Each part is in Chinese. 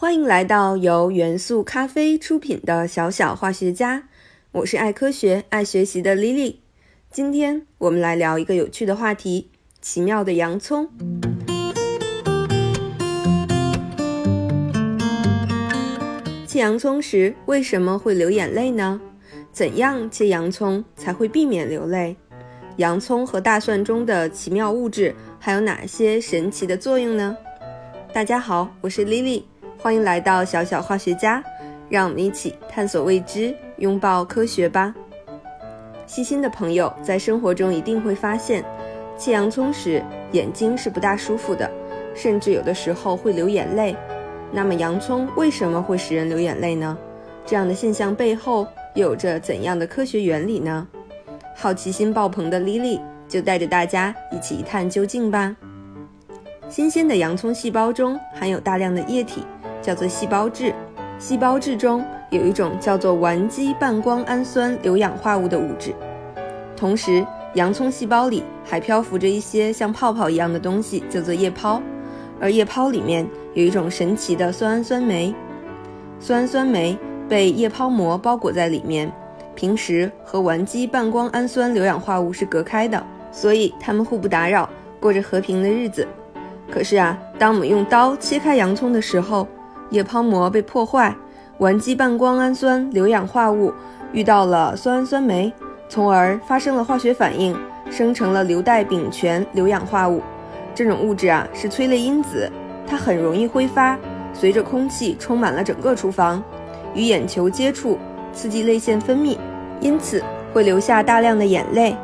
欢迎来到由元素咖啡出品的小小化学家，我是爱科学、爱学习的 Lily。今天我们来聊一个有趣的话题：奇妙的洋葱。切洋葱时为什么会流眼泪呢？怎样切洋葱才会避免流泪？洋葱和大蒜中的奇妙物质还有哪些神奇的作用呢？大家好，我是 Lily。欢迎来到小小化学家，让我们一起探索未知，拥抱科学吧。细心的朋友在生活中一定会发现，切洋葱时眼睛是不大舒服的，甚至有的时候会流眼泪。那么洋葱为什么会使人流眼泪呢？这样的现象背后有着怎样的科学原理呢？好奇心爆棚的 Lily 就带着大家一起一探究竟吧。新鲜的洋葱细胞中含有大量的液体。叫做细胞质，细胞质中有一种叫做烷基半胱氨酸硫氧化物的物质。同时，洋葱细胞里还漂浮着一些像泡泡一样的东西，叫做液泡。而液泡里面有一种神奇的酸氨酸酶，酸氨酸酶被液泡膜包裹在里面，平时和烷基半胱氨酸硫氧化物是隔开的，所以它们互不打扰，过着和平的日子。可是啊，当我们用刀切开洋葱的时候，液泡膜被破坏，烷基半胱氨酸硫氧化物遇到了酸氨酸酶，从而发生了化学反应，生成了硫代丙醛硫氧化物。这种物质啊是催泪因子，它很容易挥发，随着空气充满了整个厨房，与眼球接触，刺激泪腺分泌，因此会流下大量的眼泪。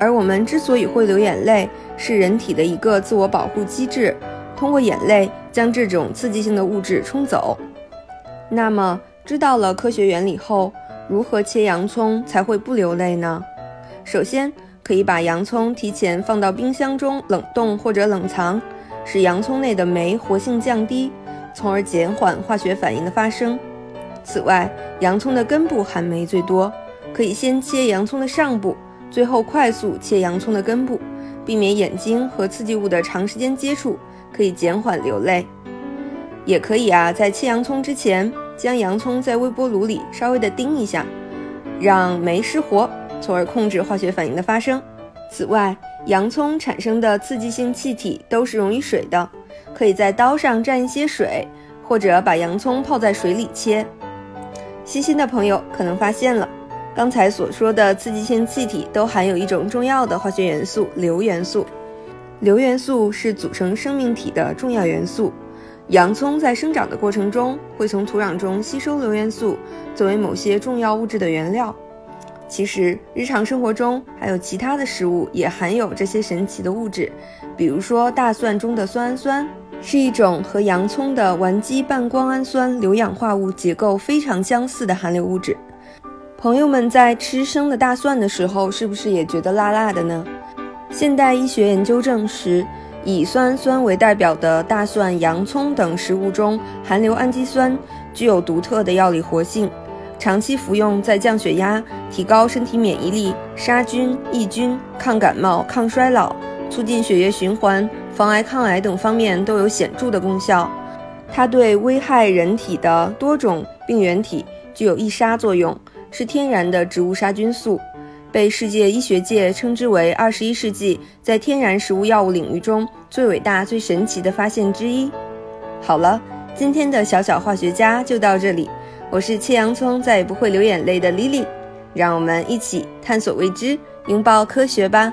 而我们之所以会流眼泪，是人体的一个自我保护机制，通过眼泪。将这种刺激性的物质冲走。那么，知道了科学原理后，如何切洋葱才会不流泪呢？首先，可以把洋葱提前放到冰箱中冷冻或者冷藏，使洋葱内的酶活性降低，从而减缓化学反应的发生。此外，洋葱的根部含酶最多，可以先切洋葱的上部，最后快速切洋葱的根部，避免眼睛和刺激物的长时间接触。可以减缓流泪，也可以啊，在切洋葱之前，将洋葱在微波炉里稍微的叮一下，让酶失活，从而控制化学反应的发生。此外，洋葱产生的刺激性气体都是溶于水的，可以在刀上蘸一些水，或者把洋葱泡在水里切。细心的朋友可能发现了，刚才所说的刺激性气体都含有一种重要的化学元素——硫元素。硫元素是组成生命体的重要元素。洋葱在生长的过程中会从土壤中吸收硫元素，作为某些重要物质的原料。其实，日常生活中还有其他的食物也含有这些神奇的物质，比如说大蒜中的酸氨酸是一种和洋葱的烷基半胱氨酸硫氧化物结构非常相似的含硫物质。朋友们在吃生的大蒜的时候，是不是也觉得辣辣的呢？现代医学研究证实，以酸氨酸为代表的大蒜、洋葱等食物中含硫氨基酸具有独特的药理活性，长期服用在降血压、提高身体免疫力、杀菌抑菌、抗感冒、抗衰老、促进血液循环、防癌抗癌等方面都有显著的功效。它对危害人体的多种病原体具有抑杀作用，是天然的植物杀菌素。被世界医学界称之为二十一世纪在天然食物药物领域中最伟大、最神奇的发现之一。好了，今天的小小化学家就到这里。我是切洋葱再也不会流眼泪的 Lily，让我们一起探索未知，拥抱科学吧。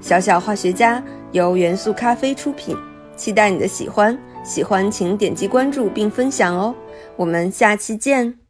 小小化学家由元素咖啡出品，期待你的喜欢。喜欢请点击关注并分享哦。我们下期见。